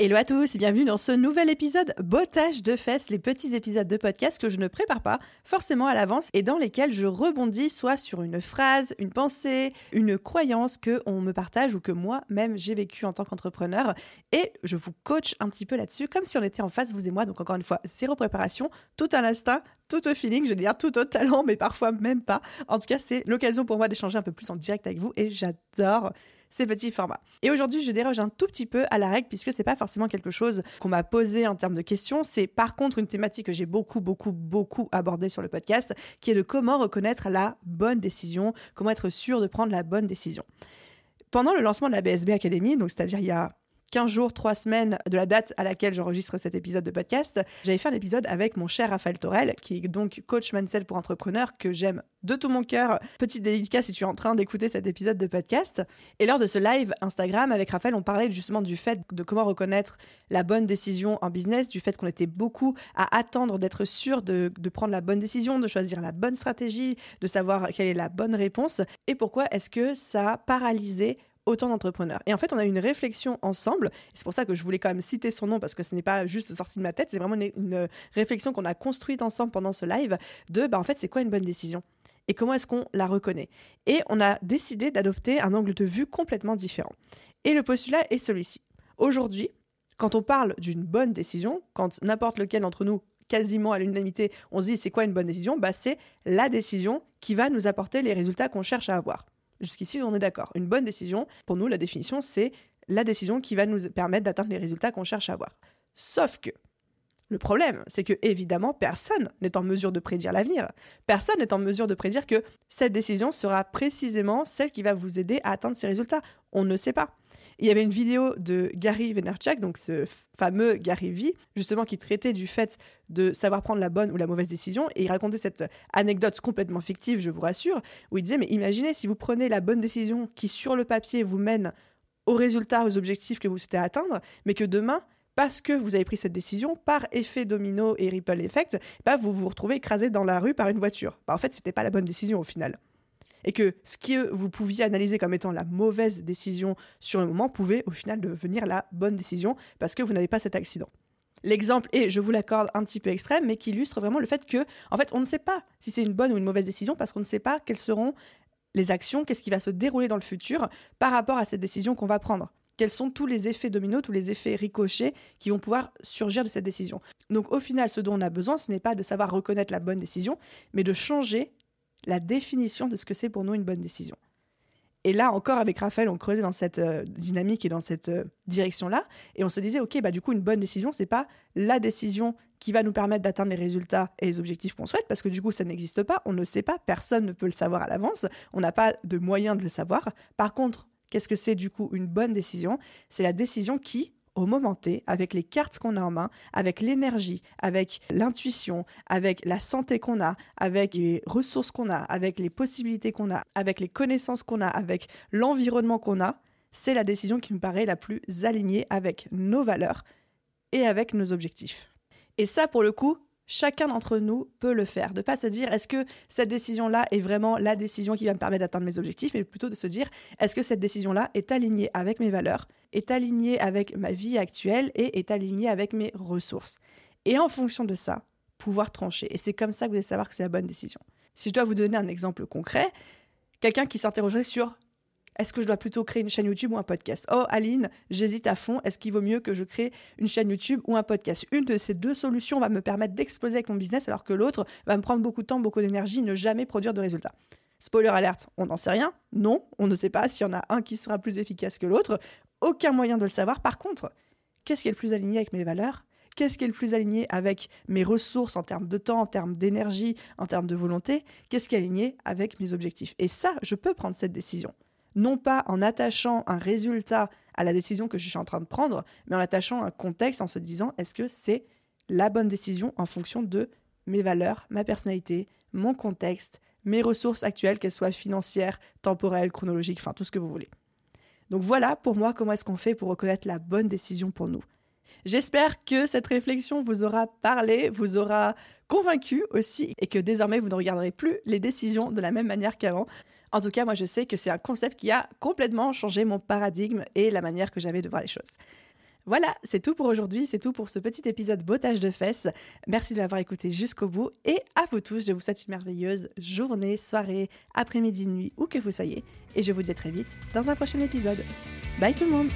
Hello à tous et bienvenue dans ce nouvel épisode Bottage de fesses, les petits épisodes de podcast que je ne prépare pas forcément à l'avance et dans lesquels je rebondis soit sur une phrase, une pensée, une croyance que on me partage ou que moi-même j'ai vécu en tant qu'entrepreneur et je vous coach un petit peu là-dessus comme si on était en face vous et moi. Donc encore une fois, zéro préparation, tout à l'instinct, tout au feeling, je vais dire tout au talent mais parfois même pas. En tout cas, c'est l'occasion pour moi d'échanger un peu plus en direct avec vous et j'adore ces petits formats. Et aujourd'hui, je déroge un tout petit peu à la règle puisque c'est pas forcément quelque chose qu'on m'a posé en termes de questions. C'est par contre une thématique que j'ai beaucoup, beaucoup, beaucoup abordée sur le podcast, qui est de comment reconnaître la bonne décision, comment être sûr de prendre la bonne décision. Pendant le lancement de la BSB Academy, donc c'est-à-dire il y a 15 jours, 3 semaines de la date à laquelle j'enregistre cet épisode de podcast, j'avais fait un épisode avec mon cher Raphaël Torel, qui est donc coach mindset pour entrepreneurs, que j'aime de tout mon cœur. Petite dédicace si tu es en train d'écouter cet épisode de podcast. Et lors de ce live Instagram avec Raphaël, on parlait justement du fait de comment reconnaître la bonne décision en business, du fait qu'on était beaucoup à attendre d'être sûr de, de prendre la bonne décision, de choisir la bonne stratégie, de savoir quelle est la bonne réponse, et pourquoi est-ce que ça a paralysé autant d'entrepreneurs. Et en fait, on a eu une réflexion ensemble. C'est pour ça que je voulais quand même citer son nom parce que ce n'est pas juste sorti de ma tête. C'est vraiment une, réflexion qu'on a construite ensemble pendant ce live de, bah, en fait, c'est quoi une bonne décision? Et comment est-ce qu'on la reconnaît? Et on a décidé d'adopter un angle de vue complètement différent. Et le postulat est celui-ci. Aujourd'hui, quand on parle d'une bonne décision, quand n'importe lequel d'entre nous quasiment à l'unanimité, on se dit c'est quoi une bonne décision? Bah, C'est la décision qui va nous apporter les résultats qu'on cherche à avoir. Jusqu'ici, on est d'accord. Une bonne décision, pour nous, la définition, c'est la décision qui va nous permettre d'atteindre les résultats qu'on cherche à avoir. Sauf que le problème, c'est que évidemment, personne n'est en mesure de prédire l'avenir. Personne n'est en mesure de prédire que cette décision sera précisément celle qui va vous aider à atteindre ces résultats. On ne sait pas. Il y avait une vidéo de Gary Vaynerchuk, donc ce fameux Gary V, justement qui traitait du fait de savoir prendre la bonne ou la mauvaise décision, et il racontait cette anecdote complètement fictive, je vous rassure, où il disait, mais imaginez si vous prenez la bonne décision qui sur le papier vous mène aux résultats, aux objectifs que vous souhaitez atteindre, mais que demain, parce que vous avez pris cette décision, par effet domino et ripple effect, bah vous vous retrouvez écrasé dans la rue par une voiture. Bah en fait, c'était pas la bonne décision au final et que ce que vous pouviez analyser comme étant la mauvaise décision sur le moment pouvait au final devenir la bonne décision parce que vous n'avez pas cet accident. L'exemple est, je vous l'accorde, un petit peu extrême, mais qui illustre vraiment le fait que, en fait, on ne sait pas si c'est une bonne ou une mauvaise décision parce qu'on ne sait pas quelles seront les actions, qu'est-ce qui va se dérouler dans le futur par rapport à cette décision qu'on va prendre. Quels sont tous les effets dominos, tous les effets ricochets qui vont pouvoir surgir de cette décision. Donc au final, ce dont on a besoin, ce n'est pas de savoir reconnaître la bonne décision, mais de changer la définition de ce que c'est pour nous une bonne décision. Et là encore, avec Raphaël, on creusait dans cette euh, dynamique et dans cette euh, direction-là, et on se disait, ok, bah du coup, une bonne décision, c'est pas la décision qui va nous permettre d'atteindre les résultats et les objectifs qu'on souhaite, parce que du coup, ça n'existe pas, on ne sait pas, personne ne peut le savoir à l'avance, on n'a pas de moyen de le savoir. Par contre, qu'est-ce que c'est du coup une bonne décision? C'est la décision qui, au moment T, avec les cartes qu'on a en main, avec l'énergie, avec l'intuition, avec la santé qu'on a, avec les ressources qu'on a, avec les possibilités qu'on a, avec les connaissances qu'on a, avec l'environnement qu'on a, c'est la décision qui nous paraît la plus alignée avec nos valeurs et avec nos objectifs. Et ça, pour le coup, chacun d'entre nous peut le faire. De pas se dire est-ce que cette décision-là est vraiment la décision qui va me permettre d'atteindre mes objectifs, mais plutôt de se dire est-ce que cette décision-là est alignée avec mes valeurs, est alignée avec ma vie actuelle et est alignée avec mes ressources. Et en fonction de ça, pouvoir trancher. Et c'est comme ça que vous allez savoir que c'est la bonne décision. Si je dois vous donner un exemple concret, quelqu'un qui s'interrogerait sur est-ce que je dois plutôt créer une chaîne YouTube ou un podcast? Oh, Aline, j'hésite à fond. Est-ce qu'il vaut mieux que je crée une chaîne YouTube ou un podcast? Une de ces deux solutions va me permettre d'exploser avec mon business, alors que l'autre va me prendre beaucoup de temps, beaucoup d'énergie, ne jamais produire de résultats. Spoiler alerte, on n'en sait rien. Non, on ne sait pas s'il y en a un qui sera plus efficace que l'autre. Aucun moyen de le savoir. Par contre, qu'est-ce qui est le plus aligné avec mes valeurs? Qu'est-ce qui est le plus aligné avec mes ressources en termes de temps, en termes d'énergie, en termes de volonté? Qu'est-ce qui est aligné avec mes objectifs? Et ça, je peux prendre cette décision. Non pas en attachant un résultat à la décision que je suis en train de prendre, mais en attachant un contexte en se disant est-ce que c'est la bonne décision en fonction de mes valeurs, ma personnalité, mon contexte, mes ressources actuelles, qu'elles soient financières, temporelles, chronologiques, enfin tout ce que vous voulez. Donc voilà pour moi comment est-ce qu'on fait pour reconnaître la bonne décision pour nous. J'espère que cette réflexion vous aura parlé, vous aura convaincu aussi et que désormais vous ne regarderez plus les décisions de la même manière qu'avant. En tout cas, moi je sais que c'est un concept qui a complètement changé mon paradigme et la manière que j'avais de voir les choses. Voilà, c'est tout pour aujourd'hui, c'est tout pour ce petit épisode bottage de fesses. Merci de l'avoir écouté jusqu'au bout et à vous tous, je vous souhaite une merveilleuse journée, soirée, après-midi, nuit, où que vous soyez. Et je vous dis à très vite dans un prochain épisode. Bye tout le monde